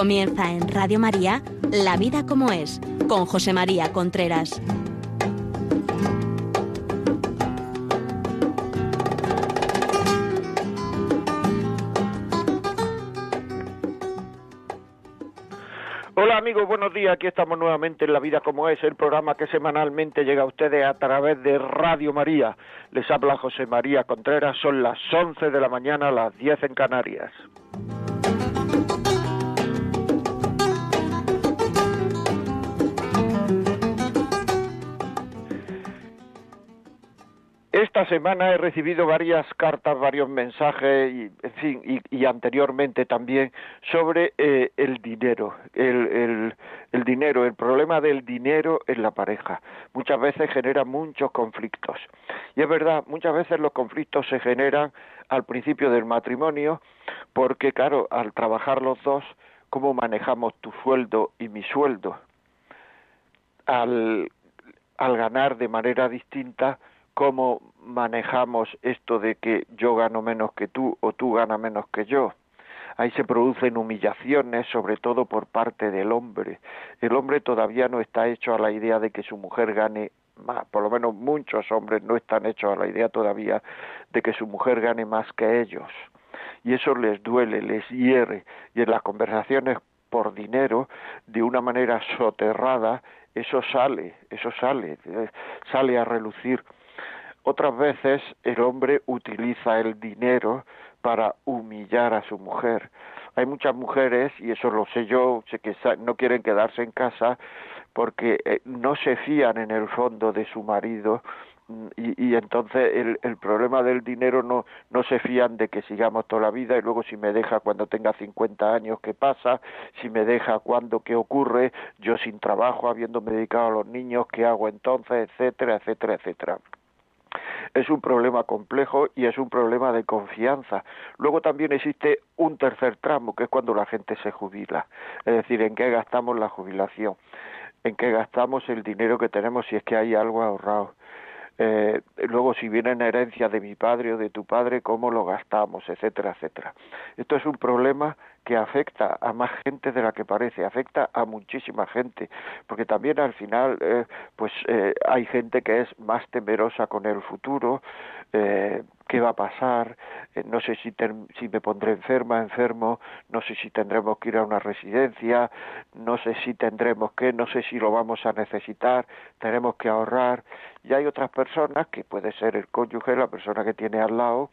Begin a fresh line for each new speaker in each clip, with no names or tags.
Comienza en Radio María, La vida como es, con José María Contreras.
Hola amigos, buenos días. Aquí estamos nuevamente en La Vida como es, el programa que semanalmente llega a ustedes a través de Radio María. Les habla José María Contreras, son las 11 de la mañana, las 10 en Canarias. Esta semana he recibido varias cartas, varios mensajes, y, en fin, y, anteriormente también sobre eh, el dinero, el, dinero, el problema del dinero en la pareja. Muchas veces genera muchos conflictos. Y es verdad, muchas veces los conflictos se generan al principio del matrimonio, porque claro, al trabajar los dos, ¿cómo manejamos tu sueldo y mi sueldo? Al ganar de manera distinta, cómo manejamos esto de que yo gano menos que tú o tú ganas menos que yo. Ahí se producen humillaciones, sobre todo por parte del hombre. El hombre todavía no está hecho a la idea de que su mujer gane más, por lo menos muchos hombres no están hechos a la idea todavía de que su mujer gane más que ellos. Y eso les duele, les hiere. Y en las conversaciones por dinero, de una manera soterrada, eso sale, eso sale, eh, sale a relucir. Otras veces el hombre utiliza el dinero para humillar a su mujer. Hay muchas mujeres, y eso lo sé yo, sé que no quieren quedarse en casa porque eh, no se fían en el fondo de su marido mm, y, y, entonces el, el, problema del dinero no, no se fían de que sigamos toda la vida y luego si me deja cuando tenga 50 años, ¿qué pasa? Si me deja cuando, ¿qué ocurre? Yo sin trabajo, habiéndome dedicado a los niños, ¿qué hago entonces? Etcétera, etcétera, etcétera es un problema complejo y es un problema de confianza. Luego también existe un tercer tramo, que es cuando la gente se jubila, es decir, en qué gastamos la jubilación, en qué gastamos el dinero que tenemos si es que hay algo ahorrado. Eh, luego si viene en herencia de mi padre o de tu padre, cómo lo gastamos, etcétera, etcétera. Esto es un problema que afecta a más gente de la que parece, afecta a muchísima gente, porque también al final, eh, pues eh, hay gente que es más temerosa con el futuro, eh, qué va a pasar, eh, no sé si, si me pondré enferma, enfermo, no sé si tendremos que ir a una residencia, no sé si tendremos que, no sé si lo vamos a necesitar, tenemos que ahorrar. Y hay otras personas, que puede ser el cónyuge, la persona que tiene al lado,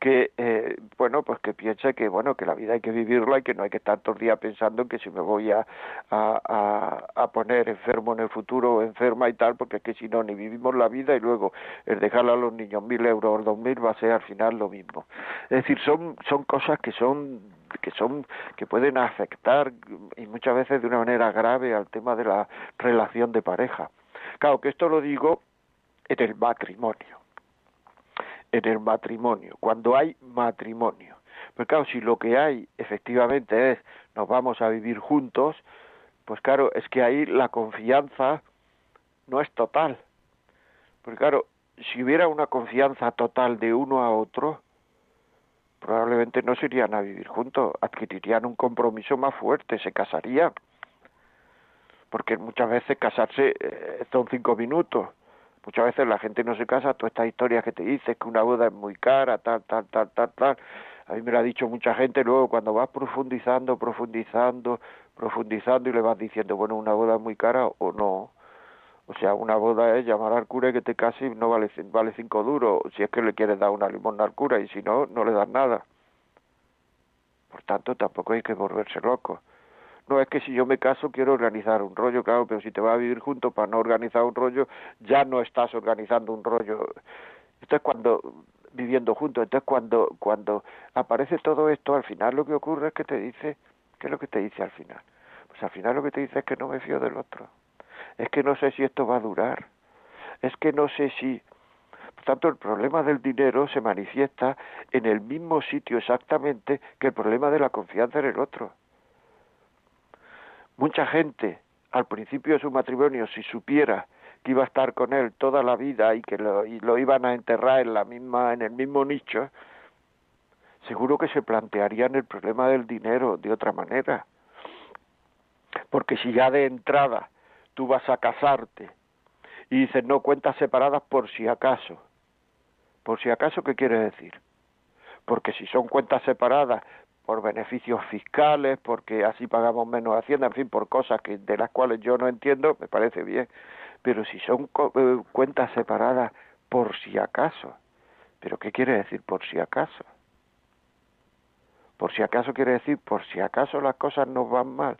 que eh, bueno pues que piense que bueno que la vida hay que vivirla y que no hay que estar todo el día pensando en que si me voy a, a, a, poner enfermo en el futuro o enferma y tal porque es que si no ni vivimos la vida y luego el dejarle a los niños mil euros o dos mil va a ser al final lo mismo. Es decir son son cosas que son que son que pueden afectar y muchas veces de una manera grave al tema de la relación de pareja. Claro que esto lo digo en el matrimonio en el matrimonio, cuando hay matrimonio. Pero claro, si lo que hay efectivamente es nos vamos a vivir juntos, pues claro, es que ahí la confianza no es total. Porque claro, si hubiera una confianza total de uno a otro, probablemente no se irían a vivir juntos, adquirirían un compromiso más fuerte, se casarían. Porque muchas veces casarse eh, son cinco minutos Muchas veces la gente no se casa, todas estas historias que te dices que una boda es muy cara, tal, tal, tal, tal, tal. A mí me lo ha dicho mucha gente, luego cuando vas profundizando, profundizando, profundizando y le vas diciendo, bueno, una boda es muy cara o no. O sea, una boda es llamar al cura y que te case y no vale, vale cinco duros, si es que le quieres dar una limosna al cura y si no, no le das nada. Por tanto, tampoco hay que volverse loco no es que si yo me caso quiero organizar un rollo, claro, pero si te vas a vivir juntos para no organizar un rollo, ya no estás organizando un rollo. Esto es cuando viviendo juntos, entonces cuando cuando aparece todo esto, al final lo que ocurre es que te dice, ¿qué es lo que te dice al final? Pues al final lo que te dice es que no me fío del otro. Es que no sé si esto va a durar. Es que no sé si por tanto, el problema del dinero se manifiesta en el mismo sitio exactamente que el problema de la confianza en el otro. Mucha gente al principio de su matrimonio, si supiera que iba a estar con él toda la vida y que lo, y lo iban a enterrar en la misma en el mismo nicho, seguro que se plantearían el problema del dinero de otra manera. Porque si ya de entrada tú vas a casarte y dices no cuentas separadas por si acaso, por si acaso, ¿qué quiere decir? Porque si son cuentas separadas por beneficios fiscales, porque así pagamos menos hacienda, en fin, por cosas que de las cuales yo no entiendo, me parece bien. Pero si son eh, cuentas separadas por si acaso, ¿pero qué quiere decir por si acaso? Por si acaso quiere decir por si acaso las cosas nos van mal.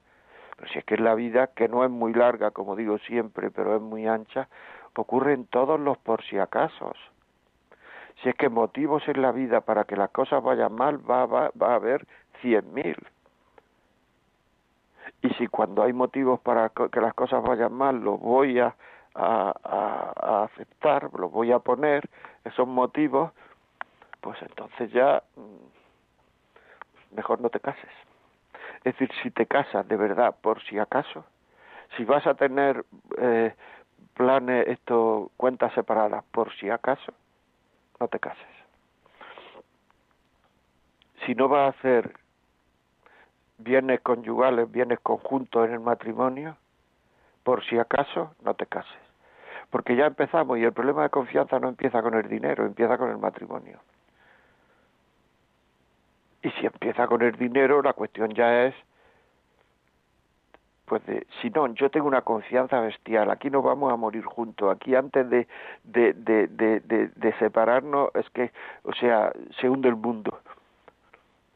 Pero si es que la vida, que no es muy larga, como digo siempre, pero es muy ancha, ocurren todos los por si acaso. Si es que motivos en la vida para que las cosas vayan mal va, va, va a haber cien mil. Y si cuando hay motivos para que las cosas vayan mal los voy a, a, aceptar, los voy a poner, esos motivos, pues entonces ya mm, mejor no te cases. Es decir, si te casas de verdad, por si acaso, si vas a tener eh, planes, esto, cuentas separadas, por si acaso, no te cases. Si no vas a hacer bienes conyugales, bienes conjuntos en el matrimonio, por si acaso, no te cases. Porque ya empezamos y el problema de confianza no empieza con el dinero, empieza con el matrimonio. Y si empieza con el dinero, la cuestión ya es, pues de, si no, yo tengo una confianza bestial, aquí nos vamos a morir juntos, aquí antes de, de, de, de, de separarnos es que, o sea, se hunde el mundo.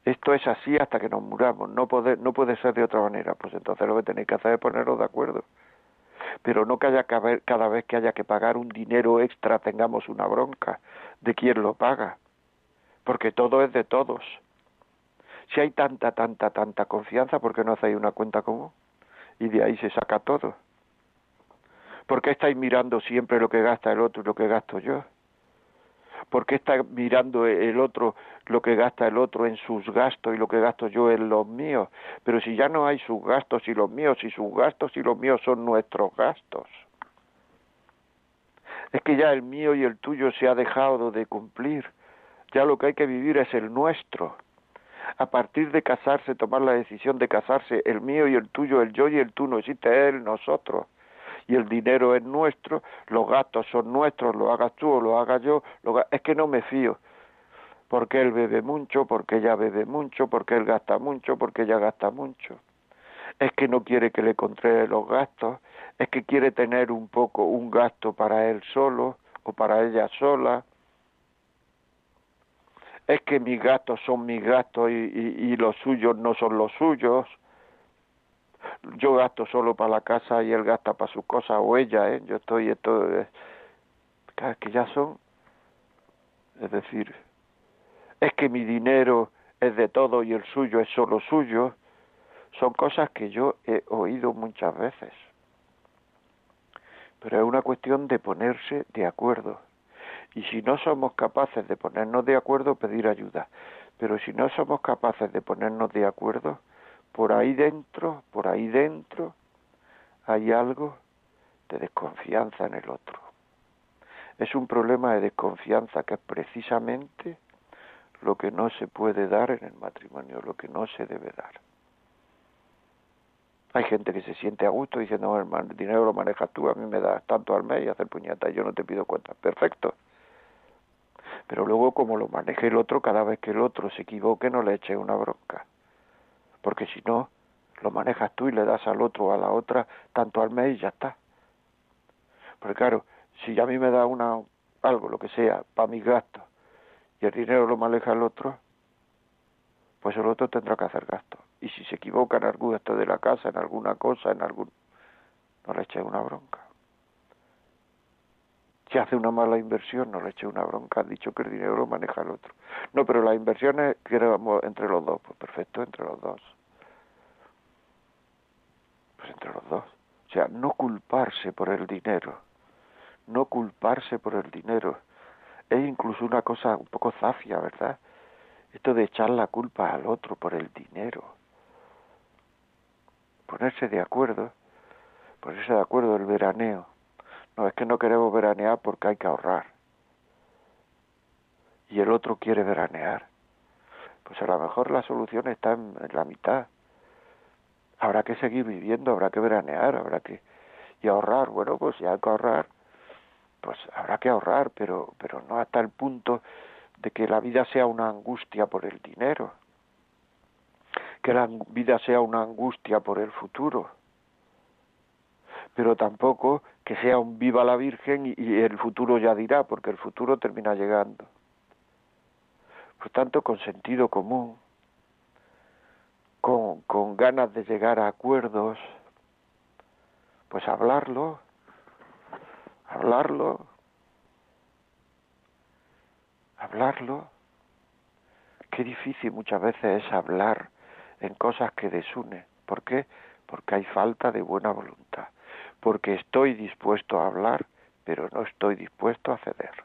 Esto es así hasta que nos muramos, no puede, no puede ser de otra manera, pues entonces lo que tenéis que hacer es poneros de acuerdo. Pero no que haya que haber, cada vez que haya que pagar un dinero extra tengamos una bronca de quién lo paga, porque todo es de todos si hay tanta, tanta, tanta confianza, ¿por qué no hacéis una cuenta común? Y de ahí se saca todo. ¿Por qué estáis mirando siempre lo que gasta el otro y lo que gasto yo? ¿Por qué está mirando el otro lo que gasta el otro en sus gastos y lo que gasto yo en los míos? Pero si ya no hay sus gastos y los míos, y sus gastos y los míos son nuestros gastos. Es que ya el mío y el tuyo se ha dejado de cumplir. Ya lo que hay que vivir es el nuestro a partir de casarse, tomar la decisión de casarse, el mío y el tuyo, el yo y el tú, no existe él, nosotros. Y el dinero es nuestro, los gastos son nuestros, lo hagas tú o lo haga yo, es que no me fío. Porque él bebe mucho, porque ella bebe mucho, porque él gasta mucho, porque ella gasta mucho. Es que no quiere que le controle los gastos, es que quiere tener un poco un gasto para él solo o para ella sola es que mis gastos son mis gastos y, los suyos no son los suyos. Yo gasto solo para la casa y él gasta para sus cosas o ella, ¿eh? Yo estoy, esto es, que ya son, es decir, es que mi dinero es de todo y el suyo es solo suyo, son cosas que yo he oído muchas veces. Pero es una cuestión de ponerse de acuerdo y si no somos capaces de ponernos de acuerdo, pedir ayuda. Pero si no somos capaces de ponernos de acuerdo, por ahí dentro, por ahí dentro, hay algo de desconfianza en el otro. Es un problema de desconfianza que es precisamente lo que no se puede dar en el matrimonio, lo que no se debe dar. Hay gente que se siente a gusto diciendo, no, el dinero lo manejas tú, a mí me das tanto al mes y hacer puñata, y yo no te pido cuenta. Perfecto pero luego como lo maneje el otro, cada vez que el otro se equivoque no le eche una bronca, porque si no, lo manejas tú y le das al otro o a la otra tanto al mes y ya está. Porque claro, si a mí me da una algo, lo que sea, para mis gastos, y el dinero lo maneja el otro, pues el otro tendrá que hacer gastos. Y si se equivoca en algún gasto de la casa, en alguna cosa, en algún... no le eche una bronca. Si hace una mala inversión, no le eche una bronca, ha dicho que el dinero lo maneja el otro. No, pero las inversiones queremos entre los dos, pues perfecto, entre los dos. Pues entre los dos. O sea, no culparse por el dinero, no culparse por el dinero. Es incluso una cosa un poco zafia, ¿verdad? Esto de echar la culpa al otro por el dinero. Ponerse de acuerdo, ponerse de acuerdo el veraneo no, es que no queremos veranear porque hay que ahorrar. Y el otro quiere veranear. Pues a lo mejor la solución está en, la mitad. habrá que seguir viviendo, habrá que veranear, habrá que y ahorrar. Bueno, pues si hay que ahorrar, pues habrá que ahorrar, pero pero no hasta el punto de que la vida sea una angustia por el dinero, que la vida sea una angustia por el futuro, pero tampoco que sea un viva la Virgen y, el futuro ya dirá, porque el futuro termina llegando. Por tanto, con sentido común, con, con ganas de llegar a acuerdos, pues hablarlo, hablarlo, hablarlo. Qué difícil muchas veces es hablar en cosas que desunen. ¿Por qué? Porque hay falta de buena voluntad. Porque estoy dispuesto a hablar, pero no estoy dispuesto a ceder.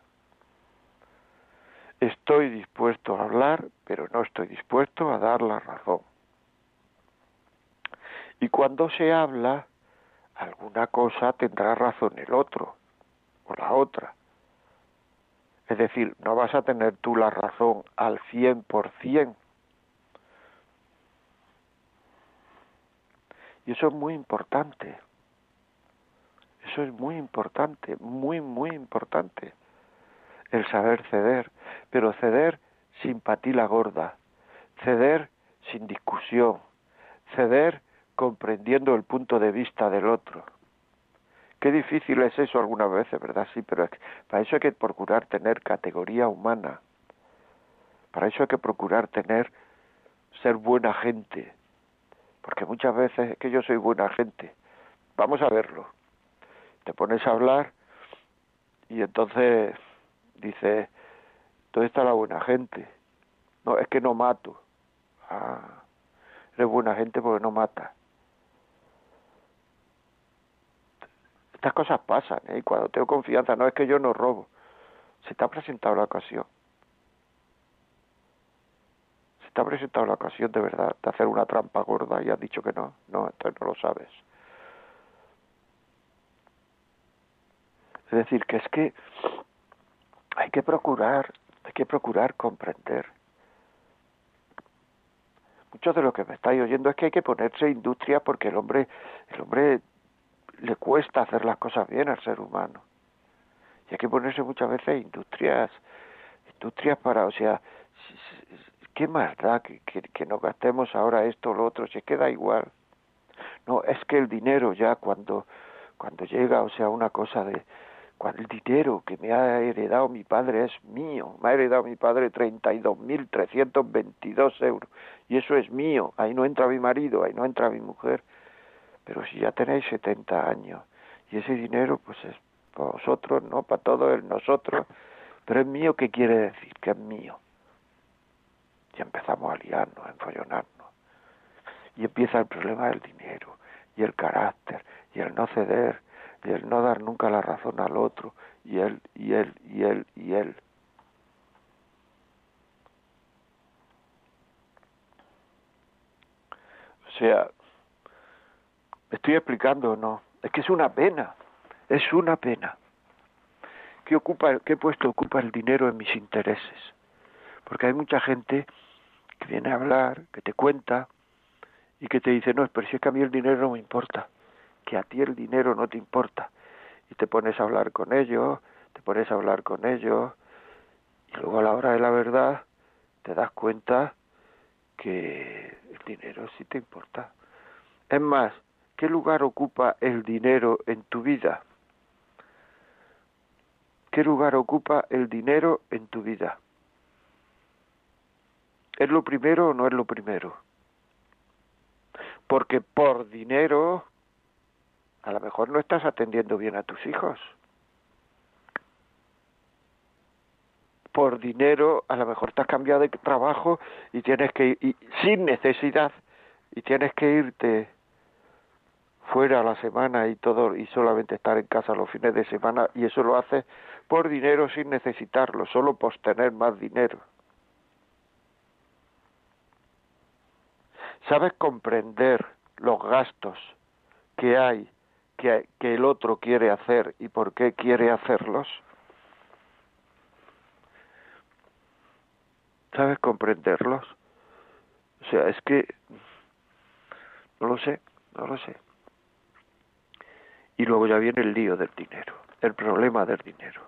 Estoy dispuesto a hablar, pero no estoy dispuesto a dar la razón. Y cuando se habla, alguna cosa tendrá razón el otro o la otra. Es decir, no vas a tener tú la razón al cien por cien. Y eso es muy importante. Eso es muy importante, muy, muy importante. El saber ceder. Pero ceder sin patila gorda. Ceder sin discusión. Ceder comprendiendo el punto de vista del otro. Qué difícil es eso algunas veces, ¿verdad? Sí, pero para eso hay que procurar tener categoría humana. Para eso hay que procurar tener, ser buena gente. Porque muchas veces es que yo soy buena gente. Vamos a verlo. Te pones a hablar y entonces dice, ¿dónde está la buena gente? No, es que no mato. Ah, eres buena gente porque no mata. Estas cosas pasan, ¿eh? y cuando tengo confianza, no es que yo no robo, se te ha presentado la ocasión. Se te ha presentado la ocasión de verdad de hacer una trampa gorda y has dicho que no, no, entonces no lo sabes. Es decir, que es que hay que procurar, hay que procurar comprender. Mucho de lo que me estáis oyendo es que hay que ponerse industria porque el hombre, el hombre le cuesta hacer las cosas bien al ser humano. Y hay que ponerse muchas veces industrias, industrias para, o sea, qué más da que, que, que no gastemos ahora esto o lo otro, se queda igual. No, es que el dinero ya cuando, cuando llega, o sea, una cosa de, el dinero que me ha heredado mi padre es mío, me ha heredado mi padre 32.322 euros, y eso es mío, ahí no entra mi marido, ahí no entra mi mujer, pero si ya tenéis 70 años y ese dinero pues es para vosotros, no para todo el nosotros, pero es mío, ¿qué quiere decir? Que es mío. Y empezamos a liarnos, a enfollonarnos. Y empieza el problema del dinero y el carácter y el no ceder y el no dar nunca la razón al otro y él y él y él y él. O sea, ¿Me estoy explicando o no? Es que es una pena, es una pena. ¿Qué, ocupa, ¿Qué puesto ocupa el dinero en mis intereses? Porque hay mucha gente que viene a hablar, que te cuenta y que te dice, no, pero si es que a mí el dinero no me importa, que a ti el dinero no te importa. Y te pones a hablar con ellos, te pones a hablar con ellos, y luego a la hora de la verdad te das cuenta que el dinero sí te importa. Es más, ¿Qué lugar ocupa el dinero en tu vida? ¿Qué lugar ocupa el dinero en tu vida? ¿Es lo primero o no es lo primero? Porque por dinero a lo mejor no estás atendiendo bien a tus hijos. Por dinero a lo mejor te has cambiado de trabajo y tienes que ir sin necesidad y tienes que irte fuera la semana y todo y solamente estar en casa los fines de semana y eso lo hace por dinero sin necesitarlo, solo por tener más dinero. ¿Sabes comprender los gastos que hay que, el otro quiere hacer y por qué quiere hacerlos? ¿Sabes comprenderlos? O sea, es que No lo sé, no lo sé. Y luego ya viene el lío del dinero, el problema del dinero.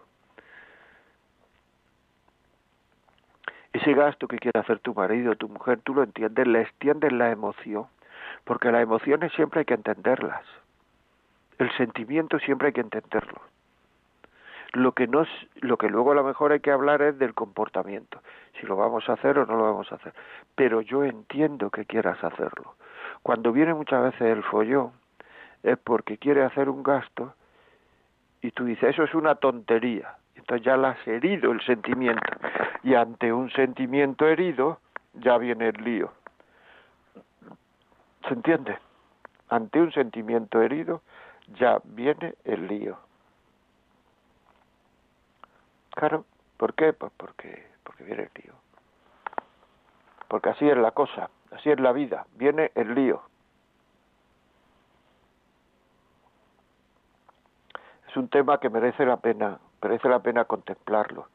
Ese gasto que quiere hacer tu marido, tu mujer, tú lo entiendes, le extiendes la emoción, porque las emociones siempre hay que entenderlas. El sentimiento siempre hay que entenderlo. Lo que, no, lo que luego a lo mejor hay que hablar es del comportamiento, si lo vamos a hacer o no lo vamos a hacer. Pero yo entiendo que quieras hacerlo. Cuando viene muchas veces el follón, es porque quiere hacer un gasto y tú dices, eso es una tontería. Entonces ya le has herido el sentimiento. Y ante un sentimiento herido, ya viene el lío. ¿Se entiende? Ante un sentimiento herido, ya viene el lío. Claro, ¿por qué? Pues porque, porque viene el lío. Porque así es la cosa, así es la vida, viene el lío. Es un tema que merece la pena, merece la pena contemplarlo.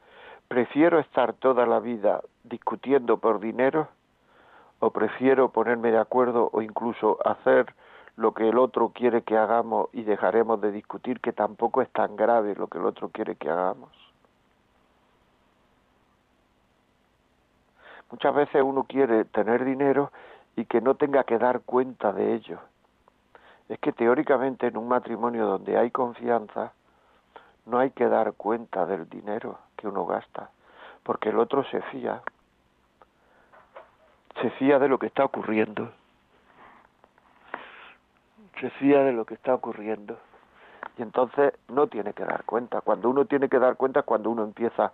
¿Prefiero estar toda la vida discutiendo por dinero o prefiero ponerme de acuerdo o incluso hacer lo que el otro quiere que hagamos y dejaremos de discutir que tampoco es tan grave lo que el otro quiere que hagamos? Muchas veces uno quiere tener dinero y que no tenga que dar cuenta de ello. Es que teóricamente en un matrimonio donde hay confianza, no hay que dar cuenta del dinero que uno gasta, porque el otro se fía, se fía de lo que está ocurriendo, se fía de lo que está ocurriendo. Y entonces no tiene que dar cuenta. Cuando uno tiene que dar cuenta cuando uno empieza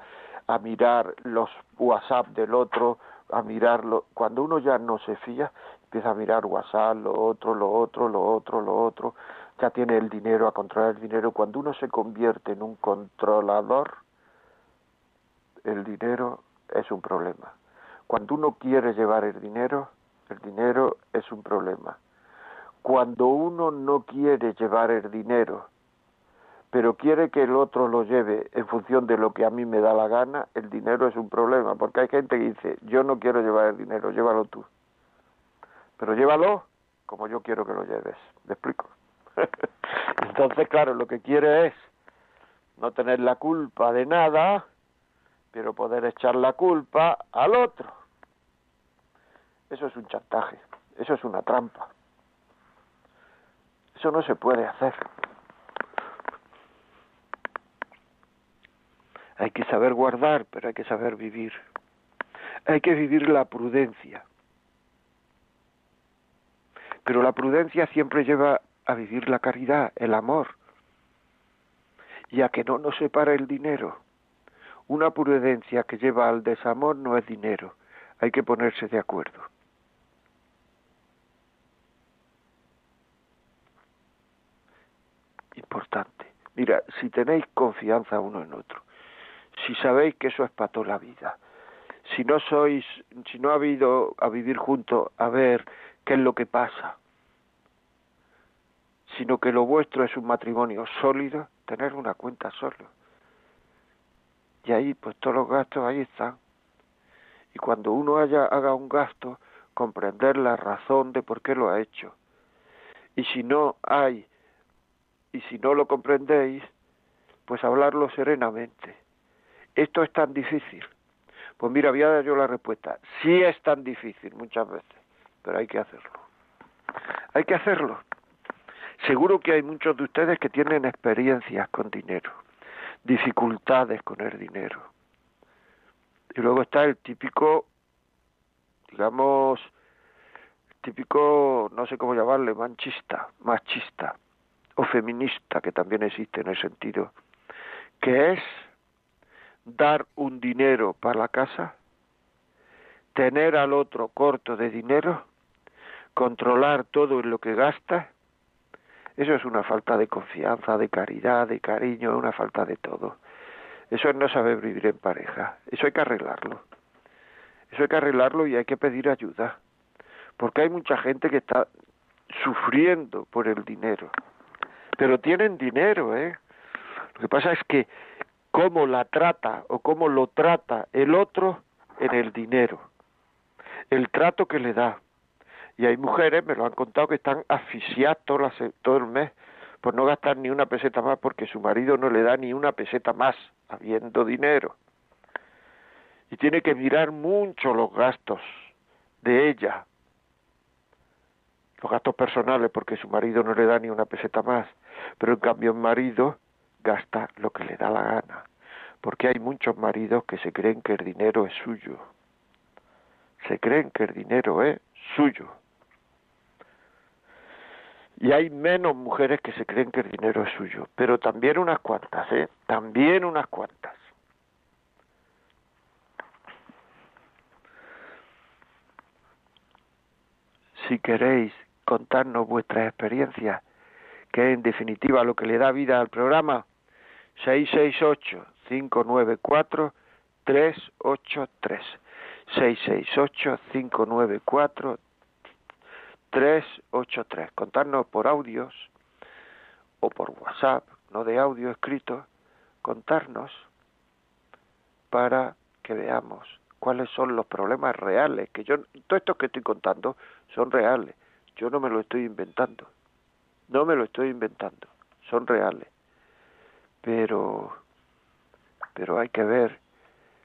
a mirar los WhatsApp del otro, a mirarlo. Cuando uno ya no se fía, empieza a mirar WhatsApp, lo otro, lo otro, lo otro, lo otro. Ya tiene el dinero, a controlar el dinero. Cuando uno se convierte en un controlador, el dinero es un problema. Cuando uno quiere llevar el dinero, el dinero es un problema. Cuando uno no quiere llevar el dinero, pero quiere que el otro lo lleve en función de lo que a mí me da la gana, el dinero es un problema, porque hay gente que dice, yo no quiero llevar el dinero, llévalo tú. Pero llévalo como yo quiero que lo lleves. ¿Me explico? Entonces, claro, lo que quiere es no tener la culpa de nada, pero poder echar la culpa al otro. Eso es un chantaje, eso es una trampa. Eso no se puede hacer. Hay que saber guardar, pero hay que saber vivir. Hay que vivir la prudencia. Pero la prudencia siempre lleva a vivir la caridad, el amor, y a que no nos separe el dinero. Una prudencia que lleva al desamor no es dinero, hay que ponerse de acuerdo. Importante. Mira, si tenéis confianza uno en otro, si sabéis que eso es para toda la vida, si no sois, si no ha habido a vivir juntos a ver qué es lo que pasa, sino que lo vuestro es un matrimonio sólido, tener una cuenta solo. Y ahí, pues todos los gastos ahí están. Y cuando uno haya, haga un gasto, comprender la razón de por qué lo ha hecho. Y si no hay, y si no lo comprendéis, pues hablarlo serenamente esto es tan difícil. Pues mira, voy a dar yo la respuesta. Sí es tan difícil muchas veces, pero hay que hacerlo. Hay que hacerlo. Seguro que hay muchos de ustedes que tienen experiencias con dinero, dificultades con el dinero. Y luego está el típico, digamos, típico, no sé cómo llamarle, manchista, machista o feminista, que también existe en el sentido, que es dar un dinero para la casa, tener al otro corto de dinero, controlar todo en lo que gasta, eso es una falta de confianza, de caridad, de cariño, una falta de todo. Eso es no saber vivir en pareja. Eso hay que arreglarlo. Eso hay que arreglarlo y hay que pedir ayuda. Porque hay mucha gente que está sufriendo por el dinero. Pero tienen dinero, ¿eh? Lo que pasa es que cómo la trata o cómo lo trata el otro en el dinero, el trato que le da. Y hay mujeres, me lo han contado, que están asfixiadas todo, todo el mes por no gastar ni una peseta más porque su marido no le da ni una peseta más, habiendo dinero. Y tiene que mirar mucho los gastos de ella, los gastos personales porque su marido no le da ni una peseta más, pero en cambio el marido gasta lo que le da la gana, porque hay muchos maridos que se creen que el dinero es suyo, se creen que el dinero es suyo. Y hay menos mujeres que se creen que el dinero es suyo, pero también unas cuantas, ¿eh? También unas cuantas. Si queréis contarnos vuestras experiencias, que en definitiva lo que le da vida al programa, 668-594-383. 668-594-383. Contarnos por audios o por WhatsApp, no de audio escrito, contarnos para que veamos cuáles son los problemas reales, que yo, todo esto que estoy contando son reales, yo no me lo estoy inventando, no me lo estoy inventando, son reales. Pero, pero hay que ver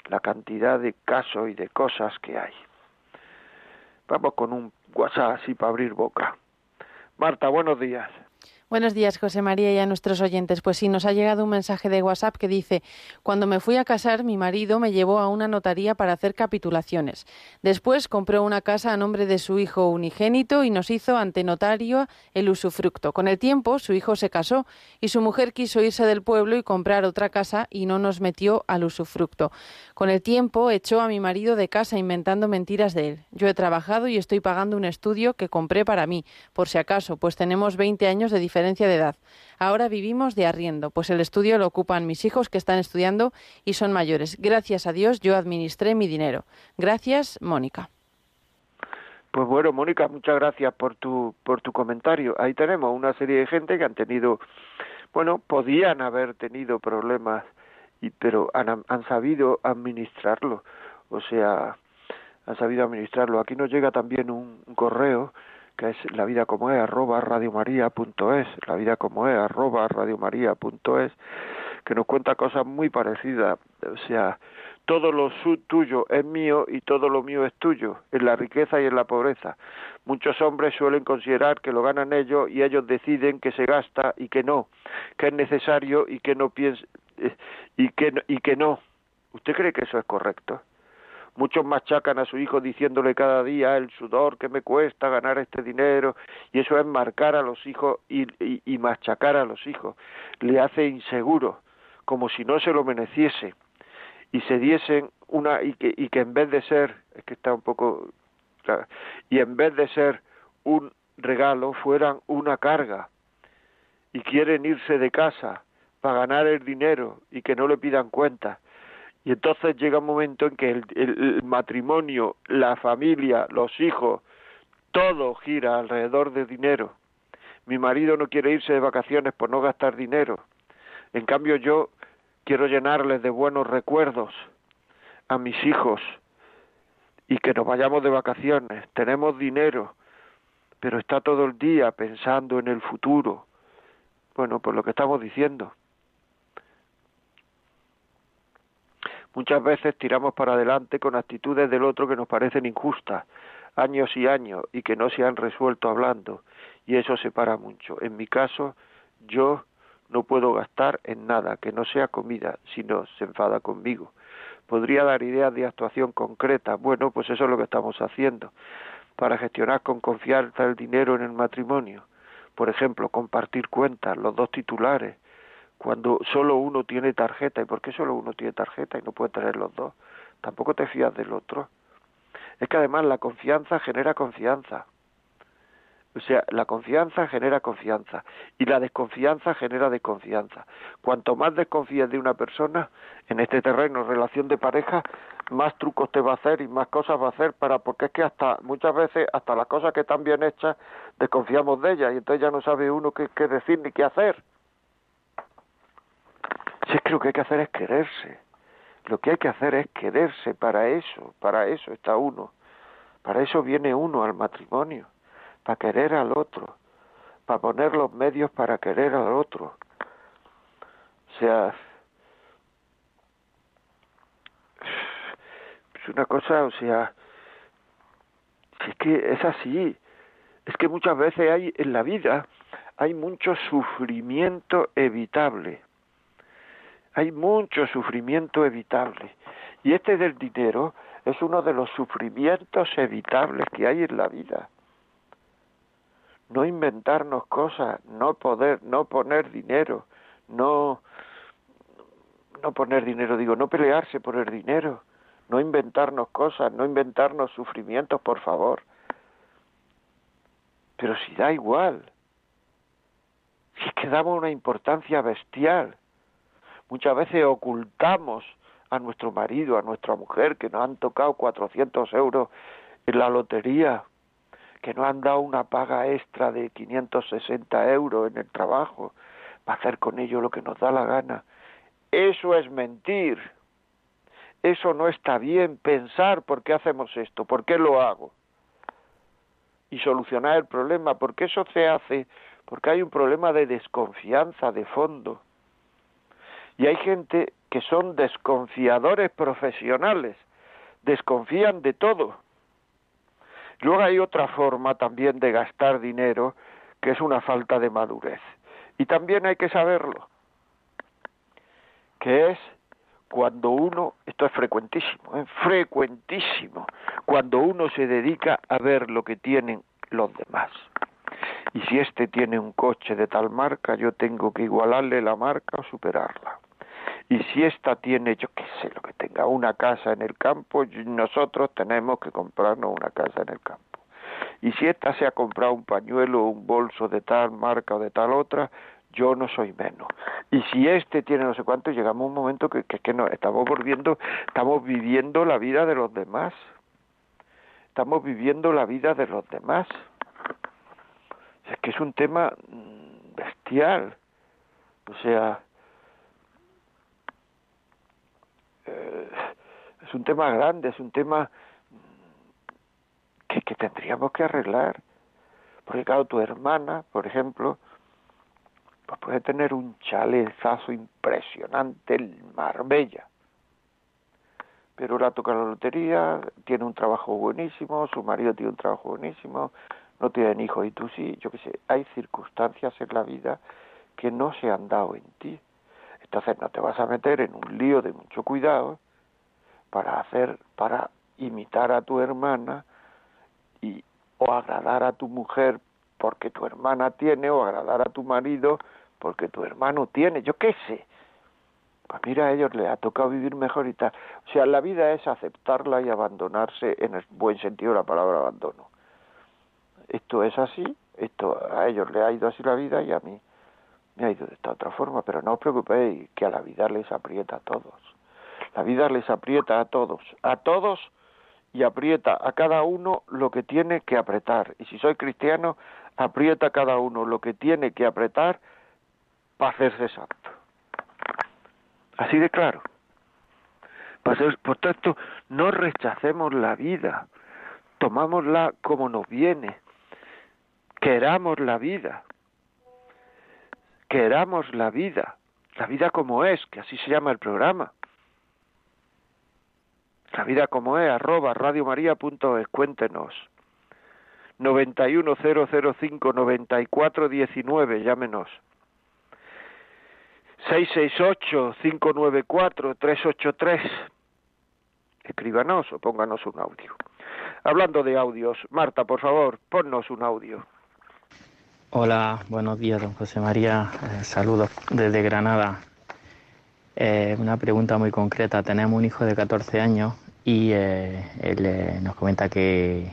la cantidad de casos y de cosas que hay. Vamos con un WhatsApp así para abrir boca. Marta, buenos días.
Buenos días, José María, y a nuestros oyentes. Pues sí, nos ha llegado un mensaje de WhatsApp que dice, cuando me fui a casar, mi marido me llevó a una notaría para hacer capitulaciones. Después compró una casa a nombre de su hijo unigénito y nos hizo ante notario el usufructo. Con el tiempo, su hijo se casó y su mujer quiso irse del pueblo y comprar otra casa y no nos metió al usufructo. Con el tiempo, echó a mi marido de casa inventando mentiras de él. Yo he trabajado y estoy pagando un estudio que compré para mí, por si acaso, pues tenemos 20 años de diferencia diferencia de edad. Ahora vivimos de arriendo, pues el estudio lo ocupan mis hijos que están estudiando y son mayores. Gracias a Dios yo administré mi dinero. Gracias, Mónica.
Pues bueno, Mónica, muchas gracias por tu por tu comentario. Ahí tenemos una serie de gente que han tenido, bueno, podían haber tenido problemas, y pero han, han sabido administrarlo. O sea, han sabido administrarlo. Aquí nos llega también un correo que es la vida como es arroba radiomaria.es, la vida como es arroba radiomaria.es, que nos cuenta cosas muy parecidas, o sea, todo lo tuyo es mío y todo lo mío es tuyo, en la riqueza y en la pobreza. Muchos hombres suelen considerar que lo ganan ellos y ellos deciden que se gasta y que no, que es necesario y que no piensa eh, y que y que no. ¿Usted cree que eso es correcto? Muchos machacan a su hijo diciéndole cada día el sudor que me cuesta ganar este dinero y eso es marcar a los hijos y, y, machacar a los hijos. Le hace inseguro, como si no se lo mereciese. Y se diesen una y que, y que en vez de ser es que está un poco y en vez de ser un regalo fueran una carga. Y quieren irse de casa para ganar el dinero y que no le pidan cuentas y entonces llega un momento en que el, matrimonio, la familia, los hijos, todo gira alrededor de dinero. Mi marido no quiere irse de vacaciones por no gastar dinero. En cambio yo quiero llenarles de buenos recuerdos a mis hijos y que nos vayamos de vacaciones. Tenemos dinero, pero está todo el día pensando en el futuro. Bueno, por lo que estamos diciendo. Muchas veces tiramos para adelante con actitudes del otro que nos parecen injustas, años y años, y que no se han resuelto hablando, y eso separa mucho. En mi caso, yo no puedo gastar en nada que no sea comida, si no se enfada conmigo. Podría dar ideas de actuación concreta. Bueno, pues eso es lo que estamos haciendo para gestionar con confianza el dinero en el matrimonio. Por ejemplo, compartir cuentas, los dos titulares, cuando solo uno tiene tarjeta. ¿Y por qué solo uno tiene tarjeta y no puede tener los dos? Tampoco te fías del otro. Es que además la confianza genera confianza. O sea, la confianza genera confianza y la desconfianza genera desconfianza. Cuanto más desconfías de una persona en este terreno, relación de pareja, más trucos te va a hacer y más cosas va a hacer para porque es que hasta muchas veces hasta las cosas que están bien hechas desconfiamos de ellas y entonces ya no sabe uno qué decir ni qué hacer. Sí, que lo que hay que hacer es quererse. Lo que hay que hacer es quererse para eso, para eso está uno. Para eso viene uno al matrimonio. para querer al otro, para poner los medios para querer al otro. O sea, es una cosa, o sea, es que es así, es que muchas veces hay en la vida hay mucho sufrimiento evitable. Hay mucho sufrimiento evitable. Y este del dinero es uno de los sufrimientos evitables que hay en la vida. No inventarnos cosas, no poder, no poner dinero, no no poner dinero, digo, no pelearse por el dinero, no inventarnos cosas, no inventarnos sufrimientos, por favor. Pero si da igual, si es que damos una importancia bestial. Muchas veces ocultamos a nuestro marido, a nuestra mujer, que nos han tocado 400 euros en la lotería, que nos han dado una paga extra de 560 euros en el trabajo, para hacer con ello lo que nos da la gana. Eso es mentir. Eso no está bien pensar por qué hacemos esto, por qué lo hago. Y solucionar el problema, porque eso se hace porque hay un problema de desconfianza de fondo. Y hay gente que son desconfiadores profesionales, desconfían de todo. Luego hay otra forma también de gastar dinero, que es una falta de madurez. Y también hay que saberlo, que es cuando uno, esto es frecuentísimo, es ¿eh? frecuentísimo, cuando uno se dedica a ver lo que tienen los demás y si éste tiene un coche de tal marca, yo tengo que igualarle la marca o superarla. Y si ésta tiene, yo qué sé, lo que tenga, una casa en el campo, nosotros tenemos que comprarnos una casa en el campo. Y si ésta se ha comprado un pañuelo o un bolso de tal marca o de tal otra, yo no soy menos. Y si este tiene no sé cuánto, llegamos a un momento que, que, que no, estamos volviendo, estamos viviendo la vida de los demás. Estamos viviendo la vida de los demás. Es que es un tema mm, bestial. O sea, eh, es un tema grande, es un tema que, que tendríamos que arreglar. Porque claro, tu hermana, por ejemplo, pues puede tener un chalezazo impresionante en Marbella. Pero la toca la lotería, tiene un trabajo buenísimo, su marido tiene un trabajo buenísimo, no tienen hijos y tú sí, yo qué sé, hay circunstancias en la vida que no se han dado en ti. Entonces no te vas a meter en un lío de mucho cuidado para hacer, para imitar a tu hermana y o agradar a tu mujer porque tu hermana tiene o agradar a tu marido porque tu hermano tiene, yo qué sé. Pues mira, a ellos les ha tocado vivir mejor y tal. O sea, la vida es aceptarla y abandonarse en el buen sentido de la palabra abandono esto es así, esto a ellos le ha ido así la vida y a mí me ha ido de esta otra forma, pero no os preocupéis que a la vida les aprieta a todos. La vida les aprieta a todos, a todos y aprieta a cada uno lo que tiene que apretar. Y si soy cristiano, aprieta a cada uno lo que tiene que apretar para hacerse santo. Así de claro. Por tanto, no rechacemos la vida, tomámosla como nos viene, queramos la vida, queramos la vida, la vida como es, que así se llama el programa. La vida como es, arroba radiomaria.es, cuéntenos. 910059419, llámenos. 668-594-383. Escríbanos o pónganos un audio. Hablando de audios, Marta, por favor, ponnos un audio.
Hola, buenos días, don José María. Eh, saludos desde Granada. Eh, una pregunta muy concreta. Tenemos un hijo de 14 años y eh, él nos comenta que,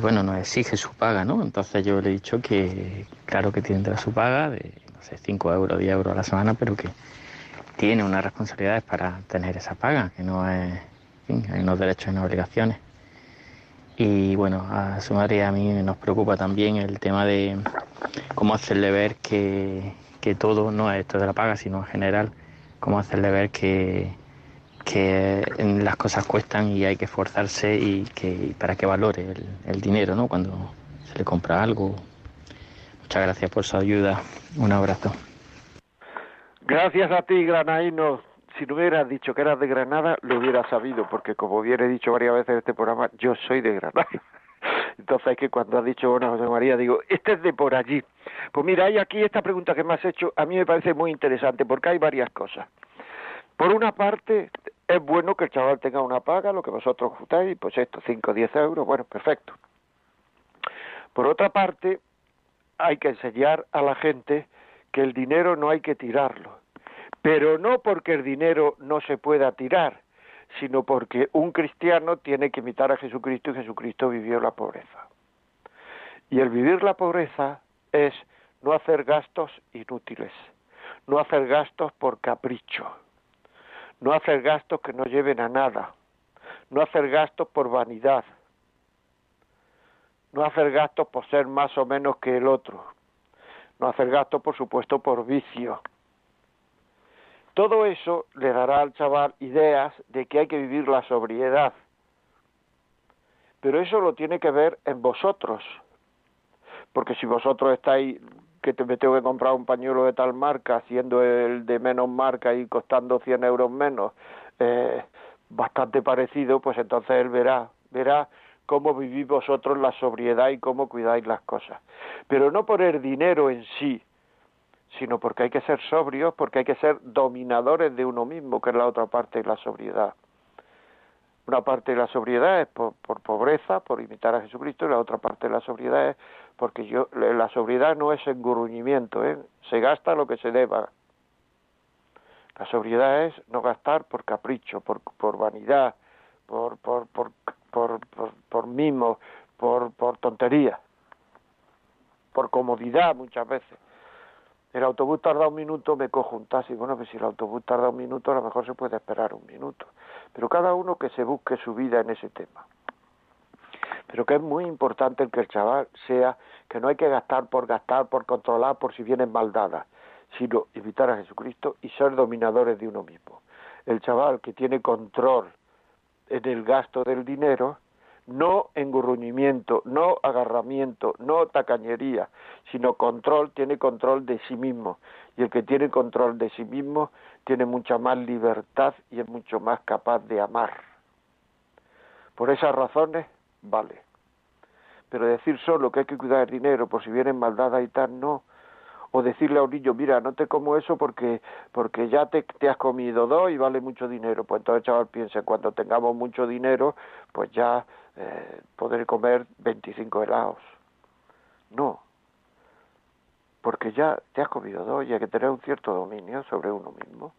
bueno, nos exige su paga, ¿no? Entonces yo le he dicho que, claro que tiene su paga de, no sé, 5 euros, 10 euros a la semana, pero que tiene unas responsabilidades para tener esa paga, que no es, en fin, hay unos derechos y obligaciones. Y bueno, a su madre a mí nos preocupa también el tema de cómo hacerle ver que, todo, no es esto de la paga, sino en general, cómo hacerle ver que, que las cosas cuestan y hay que esforzarse y que para que valore el, dinero, ¿no? Cuando se le compra algo. Muchas gracias por su ayuda. Un abrazo.
Gracias a ti, Granaino. Si no hubieras dicho que eras de Granada, lo hubiera sabido, porque como bien he dicho varias veces en este programa, yo soy de Granada. Entonces es que cuando has dicho, bueno, José María, digo, este es de por allí. Pues mira, hay aquí esta pregunta que me has hecho, a mí me parece muy interesante, porque hay varias cosas. Por una parte, es bueno que el chaval tenga una paga, lo que vosotros gustáis, pues esto, 5 o 10 euros, bueno, perfecto. Por otra parte, hay que enseñar a la gente que el dinero no hay que tirarlo, pero no porque el dinero no se pueda tirar, sino porque un cristiano tiene que imitar a Jesucristo y Jesucristo vivió la pobreza. Y el vivir la pobreza es no hacer gastos inútiles, no hacer gastos por capricho, no hacer gastos que no lleven a nada, no hacer gastos por vanidad, no hacer gastos por ser más o menos que el otro, no hacer gastos por supuesto por vicio, todo eso le dará al chaval ideas de que hay que vivir la sobriedad. Pero eso lo tiene que ver en vosotros. Porque si vosotros estáis que te, me tengo que comprar un pañuelo de tal marca, siendo el de menos marca y costando 100 euros menos, eh, bastante parecido, pues entonces él verá, verá cómo vivís vosotros la sobriedad y cómo cuidáis las cosas. Pero no por el dinero en sí, sino porque hay que ser sobrios, porque hay que ser dominadores de uno mismo, que es la otra parte de la sobriedad. Una parte de la sobriedad es por, pobreza, por imitar a Jesucristo, y la otra parte de la sobriedad es porque yo, la sobriedad no es engurruñimiento, ¿eh? se gasta lo que se deba. La sobriedad es no gastar por capricho, por, por vanidad, por, por, por, por, por, por mimo, por, por tontería, por comodidad muchas veces el autobús tarda un minuto, me cojo un taxi. Bueno, pues si el autobús tarda un minuto, a lo mejor se puede esperar un minuto. Pero cada uno que se busque su vida en ese tema. Pero que es muy importante el que el chaval sea que no hay que gastar por gastar, por controlar, por si vienen mal dadas, sino invitar a Jesucristo y ser dominadores de uno mismo. El chaval que tiene control en el gasto del dinero, no engurruñimiento, no agarramiento, no tacañería, sino control, tiene control de sí mismo. Y el que tiene control de sí mismo tiene mucha más libertad y es mucho más capaz de amar. Por esas razones, vale. Pero decir solo que hay que cuidar el dinero por si vienen maldadas y tal, no. O decirle a un niño, mira, no te como eso porque, porque ya te, te has comido dos y vale mucho dinero. Pues entonces, chaval, piensa, cuando tengamos mucho dinero, pues ya eh, poder comer 25 helados. No, porque ya te has comido dos y hay que tener un cierto dominio sobre uno mismo.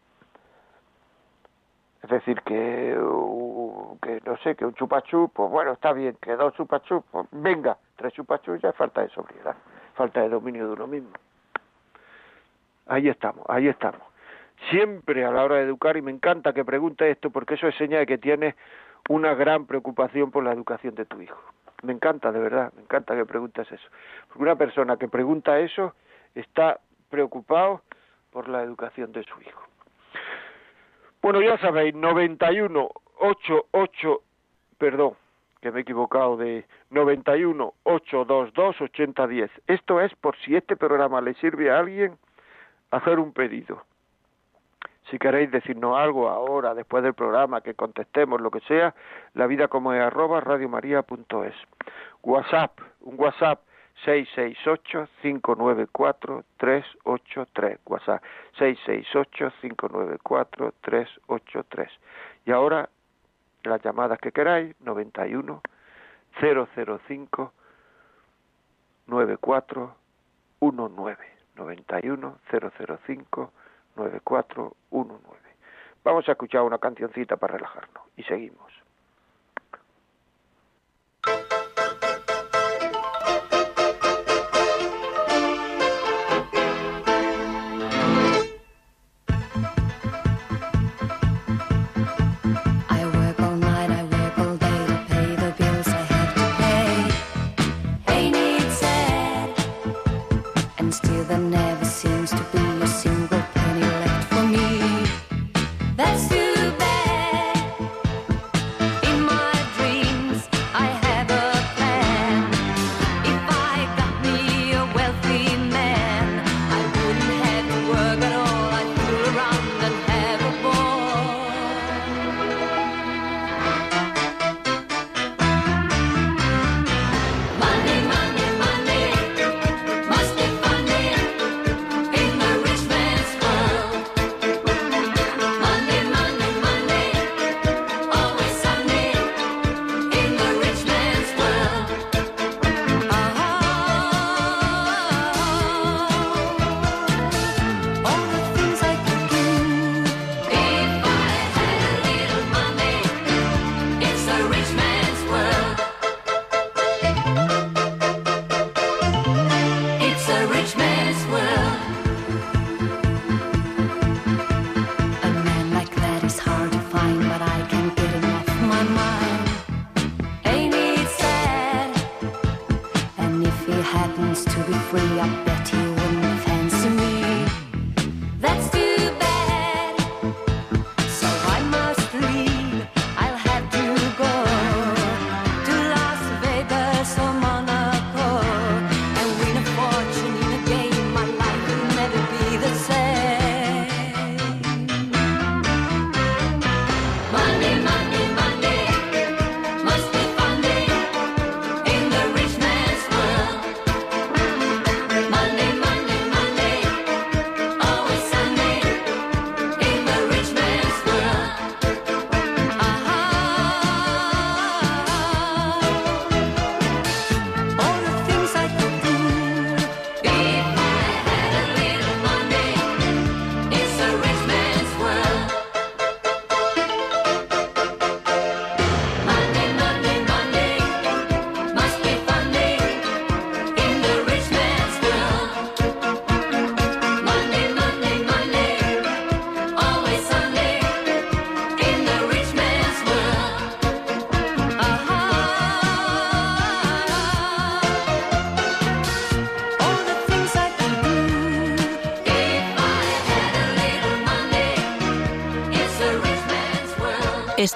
Es decir, que, uh, que no sé, que un chupachú, pues bueno, está bien, que dos chupachú, pues venga, tres chupachú ya falta de sobriedad, falta de dominio de uno mismo. Ahí estamos, ahí estamos. Siempre a la hora de educar, y me encanta que pregunte esto, porque eso es señal de que tiene una gran preocupación por la educación de tu hijo. Me encanta, de verdad, me encanta que preguntes eso. Porque una persona que pregunta eso está preocupado por la educación de su hijo. Bueno, ya sabéis, 91 88, perdón, que me he equivocado de 91 822 8010. Esto es por si este programa le sirve a alguien hacer un pedido. Si queréis decirnos algo ahora, después del programa, que contestemos lo que sea, la vida como es arroba radiomaria.es. WhatsApp, un WhatsApp 668-594-383. WhatsApp 668-594-383. Y ahora las llamadas que queráis, 91 005 9419. 91 005 9419. Vamos a escuchar una cancioncita para relajarnos y seguimos.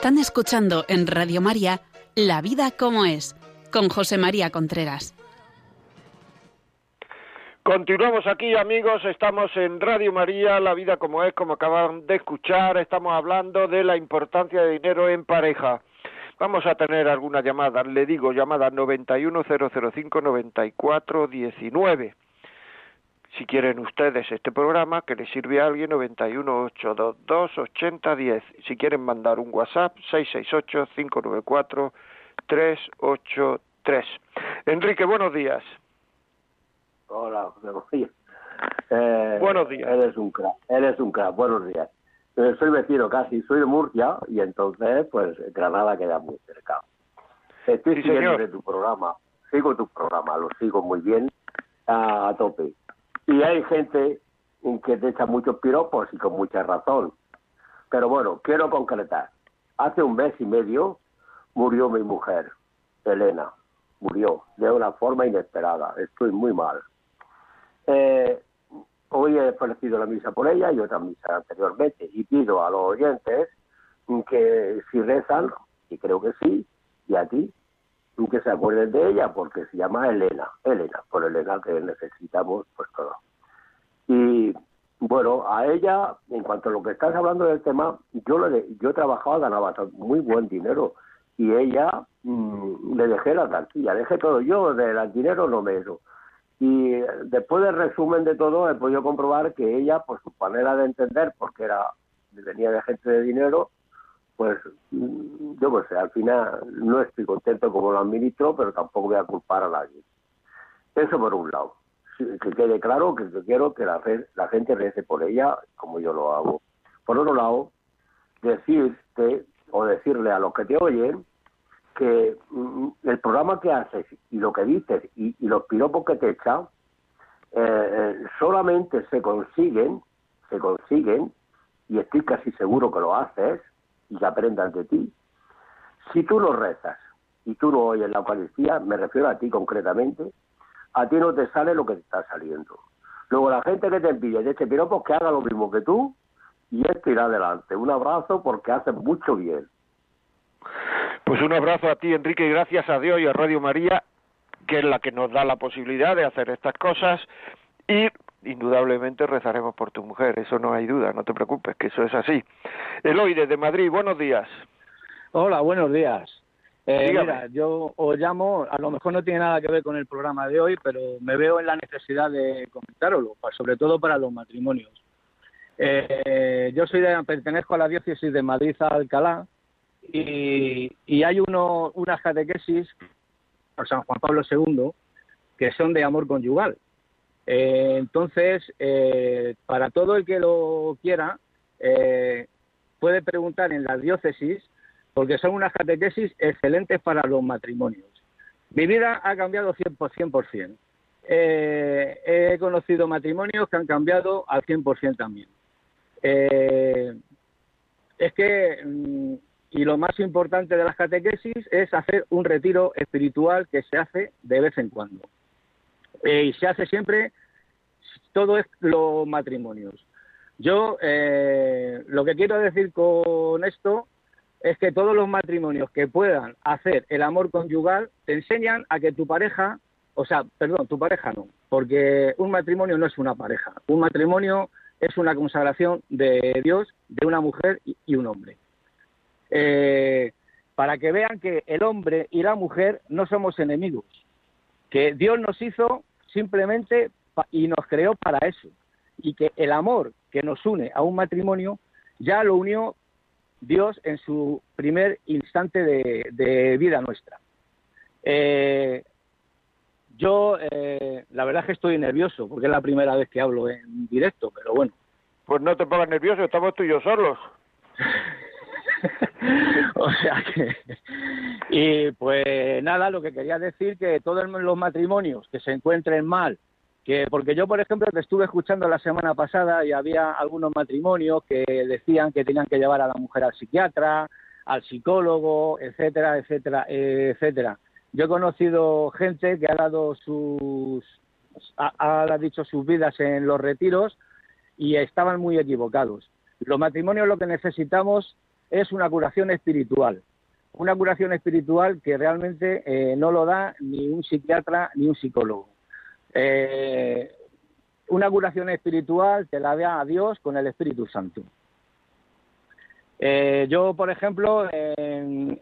Están escuchando en Radio María La vida como es, con José María Contreras.
Continuamos aquí amigos, estamos en Radio María, La vida como es, como acaban de escuchar, estamos hablando de la importancia de dinero en pareja. Vamos a tener alguna llamada, le digo llamada 910059419. Si quieren ustedes este programa, que les sirve a alguien, 918228010. Si quieren mandar un WhatsApp, 668-594-383. Enrique, buenos días.
Hola, José eh,
buenos días.
Eres un crack, eres un crack, buenos días. Eh, soy vecino casi, soy de Murcia y entonces, pues, Granada queda muy cerca. Estoy siguiendo tu programa, sigo tu programa, lo sigo muy bien, a tope. Y hay gente que te echa muchos piropos y con mucha razón. Pero bueno, quiero concretar. Hace un mes y medio murió mi mujer, Elena. Murió de una forma inesperada. Estoy muy mal. Eh, hoy he ofrecido la misa por ella y otra misa anteriormente. Y pido a los oyentes que si rezan, y creo que sí, y a ti, que se acuerden de ella porque se llama Elena, Elena, por Elena que necesitamos pues todo. Y bueno, a ella, en cuanto a lo que estás hablando del tema, yo le yo trabajaba, ganaba muy buen dinero y ella mm, le dejé la cartilla, dejé todo yo, del dinero no me eso. Y después del resumen de todo he podido comprobar que ella, por su manera de entender, porque era venía de gente de dinero, pues yo pues al final no estoy contento como lo administro, pero tampoco voy a culpar a nadie. Eso por un lado. Que quede claro que quiero que la, gente rece por ella como yo lo hago. Por otro lado, decirte o decirle a los que te oyen que mm, el programa que haces y lo que dices y, los piropos que te echan eh, eh, solamente se consiguen, se consiguen, y estoy casi seguro que lo haces, y que aprendan de ti. Si tú no rezas y tú no oyes la Eucaristía, me refiero a ti concretamente, a ti no te sale lo que te está saliendo. Luego la gente que te pide de este piropo que haga lo mismo que tú y esto irá adelante. Un abrazo porque hace mucho bien.
Pues un abrazo a ti, Enrique, y gracias a Dios y a Radio María, que es la que nos da la posibilidad de hacer estas cosas y indudablemente rezaremos por tu mujer, eso no hay duda, no te preocupes, que eso es así. Eloy, desde Madrid, buenos días.
Hola, buenos días. Eh, mira, yo os llamo, a lo mejor no tiene nada que ver con el programa de hoy, pero me veo en la necesidad de comentarlo, sobre todo para los matrimonios. Eh, yo soy de, pertenezco a la diócesis de Madrid-Alcalá y, y, hay uno, unas catequesis por San Juan Pablo II que son de amor conyugal. Eh, entonces, eh, para todo el que lo quiera, eh, puede preguntar en las diócesis, porque son unas catequesis excelentes para los matrimonios. Mi vida ha cambiado 100%. he conocido matrimonios que han cambiado al 100% también. es que, mm, y lo más importante de las catequesis es hacer un retiro espiritual que se hace de vez en cuando. Eh, y se hace siempre, todo es los matrimonios. Yo eh, lo que quiero decir con esto es que todos los matrimonios que puedan hacer el amor conyugal te enseñan a que tu pareja, o sea, perdón, tu pareja no, porque un matrimonio no es una pareja, un matrimonio es una consagración de Dios, de una mujer y un hombre. Eh, para que vean que el hombre y la mujer no somos enemigos, que Dios nos hizo simplemente y nos creó para eso. Y que el amor que nos une a un matrimonio ya lo unió Dios en su primer instante de, vida nuestra. Eh, yo, eh, la verdad es que estoy nervioso, porque es la primera vez que hablo en directo, pero bueno.
Pues no te pongas nervioso, estamos tú y yo solos.
o sea que y pues nada lo que quería decir que todos los matrimonios que se encuentren mal que porque yo por ejemplo te estuve escuchando la semana pasada y había algunos matrimonios que decían que tenían que llevar a la mujer al psiquiatra al psicólogo etcétera etcétera etcétera. Yo he conocido gente que ha dado sus ha, ha dicho sus vidas en los retiros y estaban muy equivocados. Los matrimonios lo que necesitamos es una curación espiritual. Una curación espiritual que realmente eh, no lo da ni un psiquiatra ni un psicólogo. Eh, una curación espiritual te la da a Dios con el Espíritu Santo. Eh, yo, por ejemplo, en,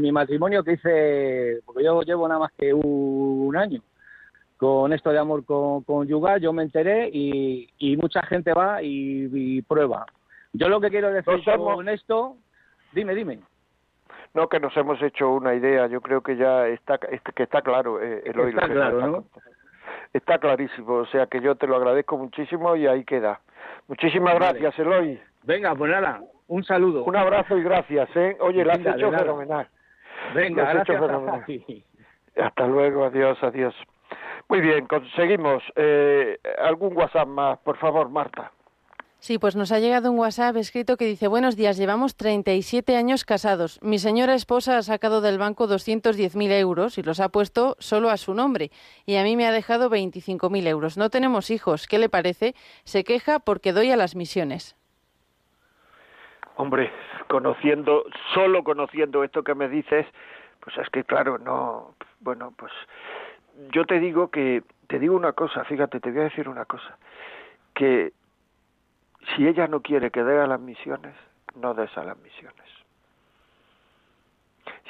mi matrimonio que hice, porque yo llevo nada más que un, año con esto de amor con, conyugal, yo me enteré y, mucha gente va y, prueba. Yo lo que quiero decir con esto, dime, dime.
No, que nos hemos hecho una idea, yo creo que ya está, que está claro, eh,
Está claro, ¿no?
Está clarísimo, o sea que yo te lo agradezco muchísimo y ahí queda. Muchísimas gracias, Eloy.
Venga, pues nada, un saludo.
Un abrazo y gracias, ¿eh? Oye, lo has hecho fenomenal.
Venga, gracias.
Hasta luego, adiós, adiós. Muy bien, conseguimos. Eh, ¿Algún WhatsApp más, por favor, Marta?
Sí, pues nos ha llegado un WhatsApp escrito que dice, buenos días, llevamos 37 años casados. Mi señora esposa ha sacado del banco 210.000 euros y los ha puesto solo a su nombre y a mí me ha dejado 25.000 euros. No tenemos hijos. ¿Qué le parece? Se queja porque doy a las misiones.
Hombre, conociendo, solo conociendo esto que me dices, pues es que claro, no, bueno, pues yo te digo que, te digo una cosa, fíjate, te voy a decir una cosa, que si ella no quiere que dé a las misiones, no des a las misiones.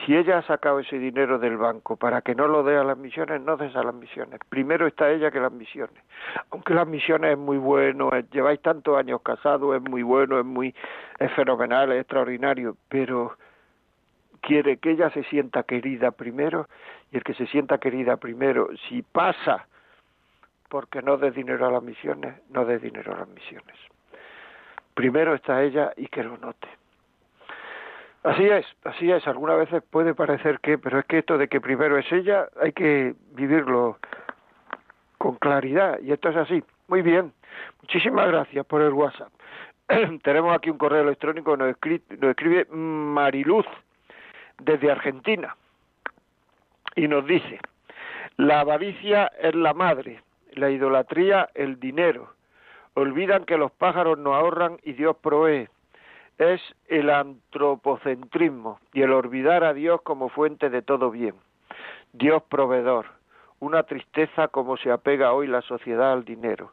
Si ella ha sacado ese dinero del banco para que no lo dé a las misiones, no des a las misiones. Primero está ella que las misiones. Aunque las misiones es muy bueno, lleváis tantos años casados, es muy bueno, es muy es fenomenal, es extraordinario, pero quiere que ella se sienta querida primero y el que se sienta querida primero, si pasa porque no dé dinero a las misiones, no dé dinero a las misiones. Primero está ella y que lo note. Así es, así es. Algunas veces puede parecer que, pero es que esto de que primero es ella, hay que vivirlo con claridad. Y esto es así. Muy bien. Muchísimas gracias por el WhatsApp. Tenemos aquí un correo electrónico, nos escribe, nos escribe Mariluz desde Argentina. Y nos dice, la avaricia es la madre, la idolatría el dinero. Olvidan que los pájaros no ahorran y Dios provee es el antropocentrismo y el olvidar a Dios como fuente de todo bien. Dios proveedor, una tristeza como se apega hoy la sociedad al dinero.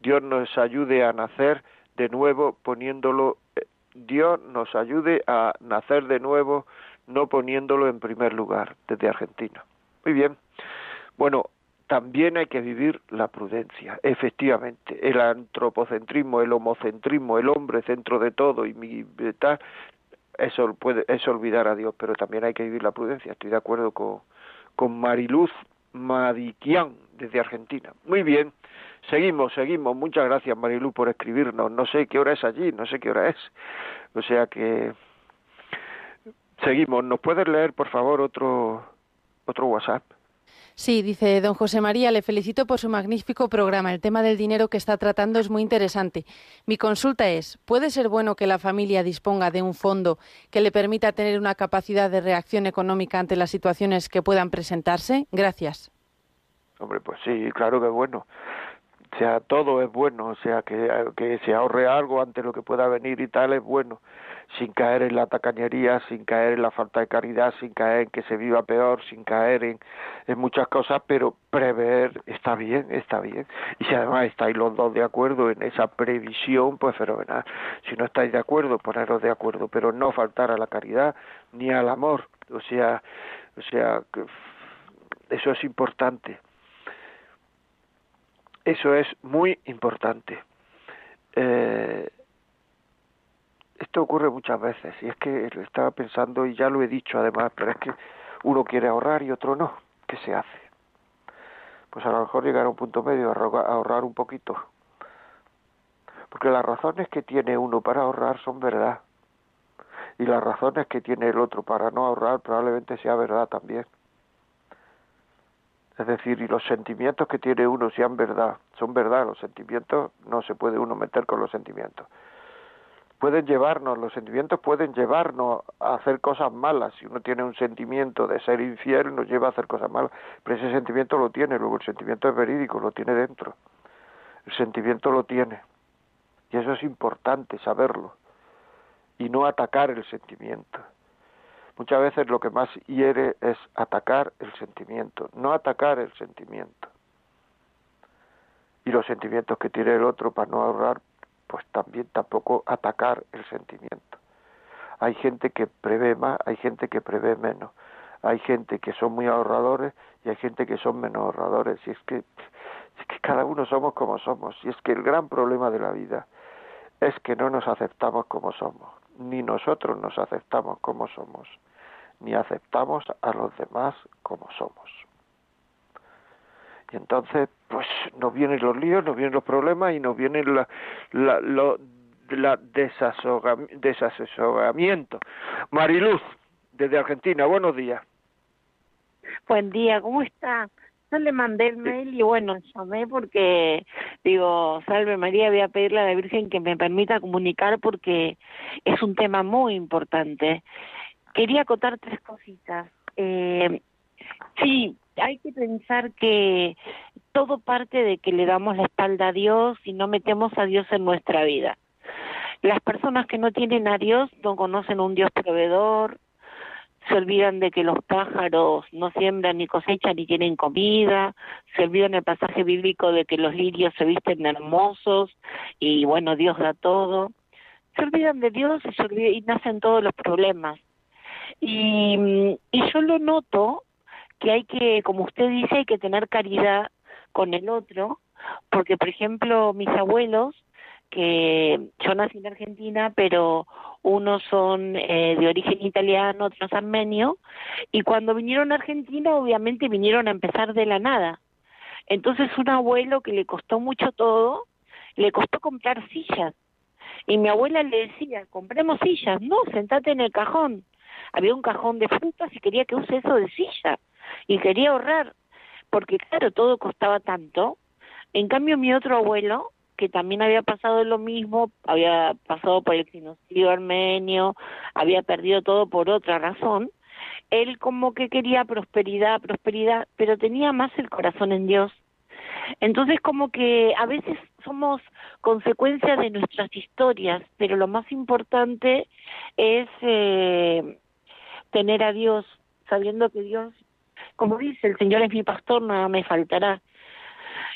Dios nos ayude a nacer de nuevo poniéndolo eh, Dios nos ayude a nacer de nuevo no poniéndolo en primer lugar desde Argentina. Muy bien. Bueno, también hay que vivir la prudencia, efectivamente. El antropocentrismo, el homocentrismo, el hombre centro de todo y mi tal, eso puede, es olvidar a Dios, pero también hay que vivir la prudencia. Estoy de acuerdo con, con Mariluz Madiquian desde Argentina. Muy bien, seguimos, seguimos. Muchas gracias Mariluz por escribirnos. No sé qué hora es allí, no sé qué hora es. O sea que seguimos. ¿Nos puedes leer, por favor, otro otro WhatsApp?
Sí, dice don José María, le felicito por su magnífico programa. El tema del dinero que está tratando es muy interesante. Mi consulta es, ¿puede ser bueno que la familia disponga de un fondo que le permita tener una capacidad de reacción económica ante las situaciones que puedan presentarse? Gracias.
Hombre, pues sí, claro que es bueno. O sea, todo es bueno, o sea, que, que se ahorre algo ante lo que pueda venir y tal es bueno sin caer en la tacañería, sin caer en la falta de caridad, sin caer en que se viva peor, sin caer en, muchas cosas, pero prever está bien, está bien. Y si además estáis los dos de acuerdo en esa previsión, pues fenomenal. Si no estáis de acuerdo, poneros de acuerdo, pero no faltar a la caridad ni al amor. O sea, o sea, eso es importante. Eso es muy importante. Eh, esto ocurre muchas veces y es que estaba pensando y ya lo he dicho además, pero es que uno quiere ahorrar y otro no. ¿Qué se hace? Pues a lo mejor llegar a un punto medio, ahorrar un poquito. Porque las razones que tiene uno para ahorrar son verdad. Y las razones que tiene el otro para no ahorrar probablemente sea verdad también. Es decir, y los sentimientos que tiene uno sean verdad, son verdad, los sentimientos no se puede uno meter con los sentimientos pueden llevarnos, los sentimientos pueden llevarnos a hacer cosas malas. Si uno tiene un sentimiento de ser infiel, nos lleva a hacer cosas malas. Pero ese sentimiento lo tiene, luego el sentimiento es verídico, lo tiene dentro. El sentimiento lo tiene. Y eso es importante saberlo. y no atacar el sentimiento. Muchas veces lo que más hiere es atacar el sentimiento, no atacar el sentimiento. Y los sentimientos que tiene el otro para no ahorrar, pues también tampoco atacar el sentimiento. Hay gente que prevé más, hay gente que prevé menos. Hay gente que son muy ahorradores y hay gente que son menos ahorradores. Y es que, es que cada uno somos como somos. Y es que el gran problema de la vida es que no nos aceptamos como somos. Ni nosotros nos aceptamos como somos. Ni aceptamos a los demás como somos. Y entonces, pues nos vienen los líos, nos vienen los problemas y nos vienen la, la, lo, la desasesoramiento. Mariluz, desde Argentina, buenos días.
Buen día, ¿cómo está? Yo le mandé el mail y bueno, llamé porque digo, salve María, voy a pedirle a la Virgen que me permita comunicar porque es un tema muy importante. Quería acotar tres cositas. Eh, sí, hay que pensar que todo parte de que le damos la espalda a Dios y no metemos a Dios en nuestra vida. Las personas que no tienen a Dios no conocen un Dios proveedor, se olvidan de que los pájaros no siembran ni cosechan ni tienen comida, se olvidan el pasaje bíblico de que los lirios se visten hermosos y bueno, Dios da todo. Se olvidan de Dios y, se y nacen todos los problemas. Y, y yo lo noto que hay que, como usted dice, hay que tener caridad con el otro, porque por ejemplo mis abuelos que yo nací en Argentina, pero unos son eh, de origen italiano, otros armenio, y cuando vinieron a Argentina obviamente vinieron a empezar de la nada. Entonces un abuelo que le costó mucho todo, le costó comprar sillas. Y mi abuela le decía, compremos sillas, no, sentate en el cajón. Había un cajón de frutas y quería que use eso de silla. Y quería ahorrar, porque claro, todo costaba tanto. En cambio mi otro abuelo, que también había pasado lo mismo, había pasado por el genocidio armenio, había perdido todo por otra razón, él como que quería prosperidad, prosperidad, pero tenía más el corazón en Dios. Entonces como que a veces somos consecuencia de nuestras historias, pero lo más importante es eh, tener a Dios, sabiendo que Dios, como dice, el Señor es mi pastor, nada me faltará.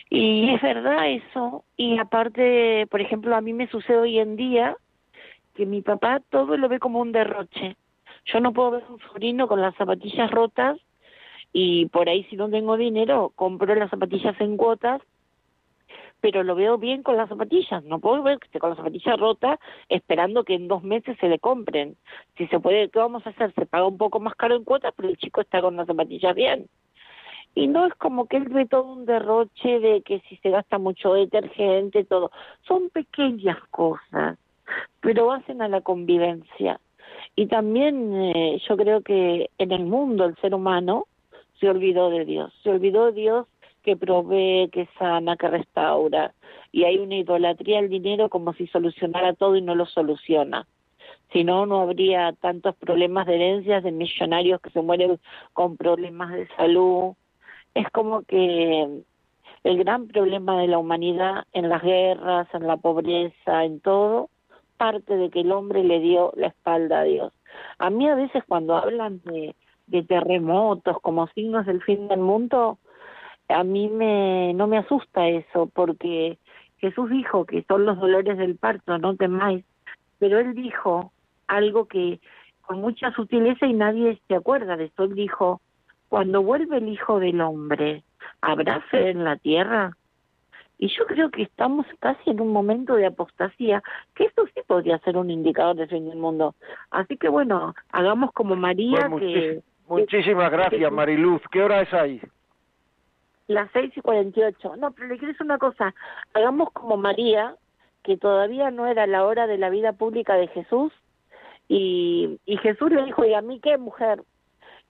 Y es verdad eso. Y aparte, por ejemplo, a mí me sucede hoy en día que mi papá todo lo ve como un derroche. Yo no puedo ver a un sobrino con las zapatillas rotas y por ahí si no tengo dinero compro las zapatillas en cuotas pero lo veo bien con las zapatillas. No puedo ver que esté con las zapatillas rotas esperando que en dos meses se le compren. Si se puede, ¿qué vamos a hacer? Se paga un poco más caro en cuotas, pero el chico está con las zapatillas bien y no es como que él ve todo un derroche de que si se gasta mucho detergente, todo. Son pequeñas cosas, pero hacen a la convivencia. Y también eh, yo creo que en el mundo el ser humano se olvidó de Dios, se olvidó de Dios que provee, que sana, que restaura. Y hay una idolatría al dinero como si solucionara todo y no lo soluciona. Si no, no habría tantos problemas de herencias de millonarios que se mueren con problemas de salud, es como que el gran problema de la humanidad en las guerras, en la pobreza, en todo, parte de que el hombre le dio la espalda a Dios. A mí a veces cuando hablan de, de terremotos como signos del fin del mundo, a mí me no me asusta eso porque Jesús dijo que son los dolores del parto, no temáis, pero él dijo algo que con mucha sutileza y nadie se acuerda de eso, él dijo, cuando vuelve el Hijo del Hombre, ¿habrá fe en la tierra? Y yo creo que estamos casi en un momento de apostasía, que esto sí podría ser un indicador de fin del mundo. Así que bueno, hagamos como María
pues
que...
Muchísimas gracias, Mariluz. ¿Qué hora es ahí?
Las seis y cuarenta y ocho. No, pero le quiero decir una cosa. Hagamos como María, que todavía no era la hora de la vida pública de Jesús, y, y Jesús le dijo, ¿y a mí qué, mujer?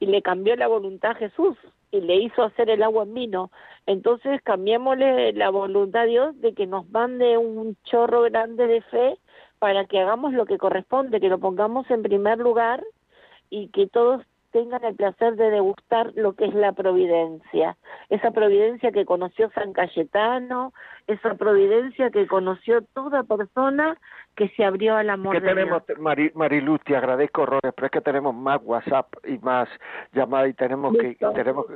y le cambió la voluntad a Jesús y le hizo hacer el agua en vino. Entonces cambiémosle la voluntad a Dios de que nos mande un chorro grande de fe para que hagamos lo que corresponde, que lo pongamos en primer lugar y que todos tengan el placer de degustar lo que es la providencia, esa providencia que conoció San Cayetano, esa providencia que conoció toda persona que se abrió al amor
que tenemos, Mariluz, te agradezco horrores, pero es que tenemos más WhatsApp y más llamadas y tenemos que tenemos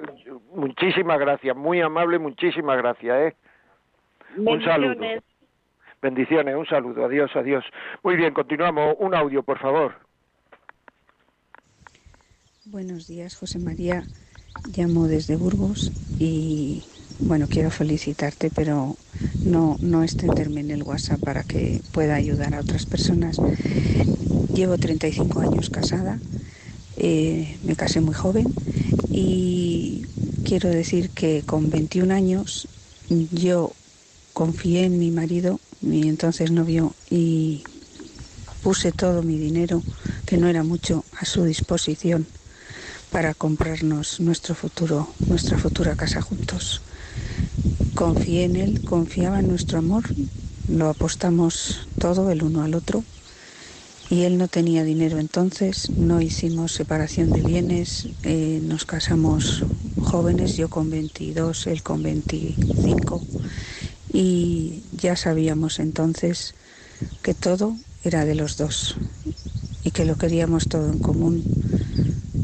muchísimas gracias, muy amable, muchísimas gracias, ¿eh? Un saludo. Bendiciones, un saludo, adiós, adiós. Muy bien, continuamos. Un audio, por favor.
Buenos días, José María. Llamo desde Burgos y bueno, quiero felicitarte, pero no, no extenderme en el WhatsApp para que pueda ayudar a otras personas. Llevo 35 años casada, eh, me casé muy joven y quiero decir que con 21 años yo confié en mi marido, mi entonces novio, y puse todo mi dinero, que no era mucho, a su disposición para comprarnos nuestro futuro, nuestra futura casa juntos. Confié en él, confiaba en nuestro amor, lo apostamos todo el uno al otro y él no tenía dinero entonces, no hicimos separación de bienes, eh, nos casamos jóvenes, yo con 22, él con 25 y ya sabíamos entonces que todo era de los dos y que lo queríamos todo en común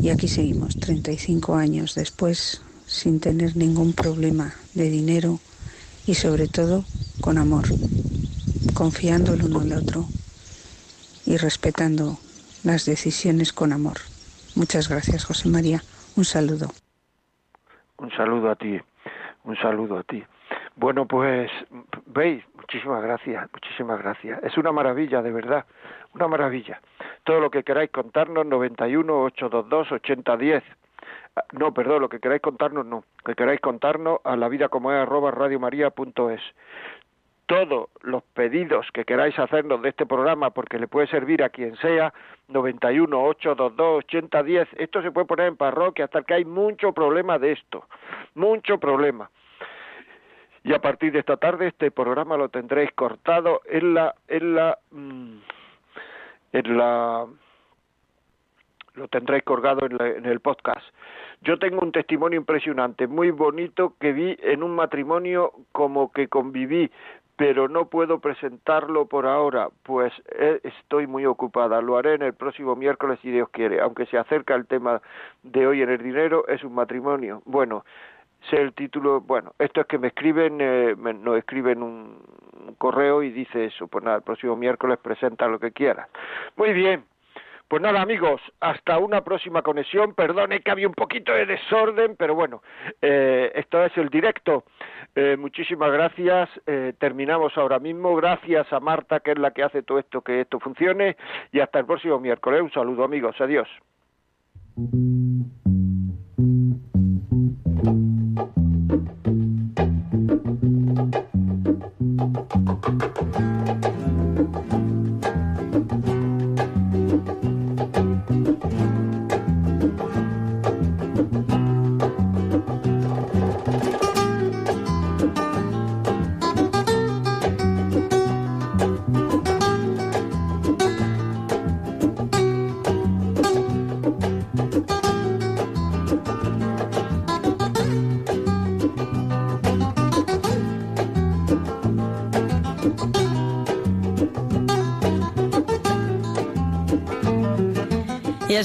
y aquí seguimos 35 años después sin tener ningún problema de dinero y sobre todo con amor, confiando el uno al otro y respetando las decisiones con amor. Muchas gracias, José María. Un saludo.
Un saludo a ti, un saludo a ti. Bueno, pues veis, muchísimas gracias, muchísimas gracias. Es una maravilla, de verdad, una maravilla. Todo lo que queráis contarnos, 91 822 8010 no, perdón, lo que queráis contarnos no, que queráis contarnos a la vida como es arroba radiomaria.es. Todos los pedidos que queráis hacernos de este programa, porque le puede servir a quien sea, 91 822 8010, esto se puede poner en parroquia hasta que hay mucho problema de esto, mucho problema. Y a partir de esta tarde este programa lo tendréis cortado en la en la mm, en la lo tendréis colgado en, el podcast. Yo tengo un testimonio impresionante, muy bonito, que vi en un matrimonio como que conviví, pero no puedo presentarlo por ahora, pues eh, estoy muy ocupada. Lo haré en el próximo miércoles si Dios quiere, aunque se acerca el tema de hoy en el dinero, es un matrimonio. Bueno, sé el título, bueno, esto es que me escriben, eh, me, nos escriben un, correo y dice eso, pues nada, el próximo miércoles presenta lo que quieras. Muy bien, pues nada, amigos, hasta una próxima conexión. Perdone que había un poquito de desorden, pero bueno, eh, esto es el directo. Eh, muchísimas gracias. Terminamos ahora mismo. Gracias a Marta, que es la que hace todo esto, que esto funcione. Y hasta el próximo miércoles. Un saludo, amigos. Adiós.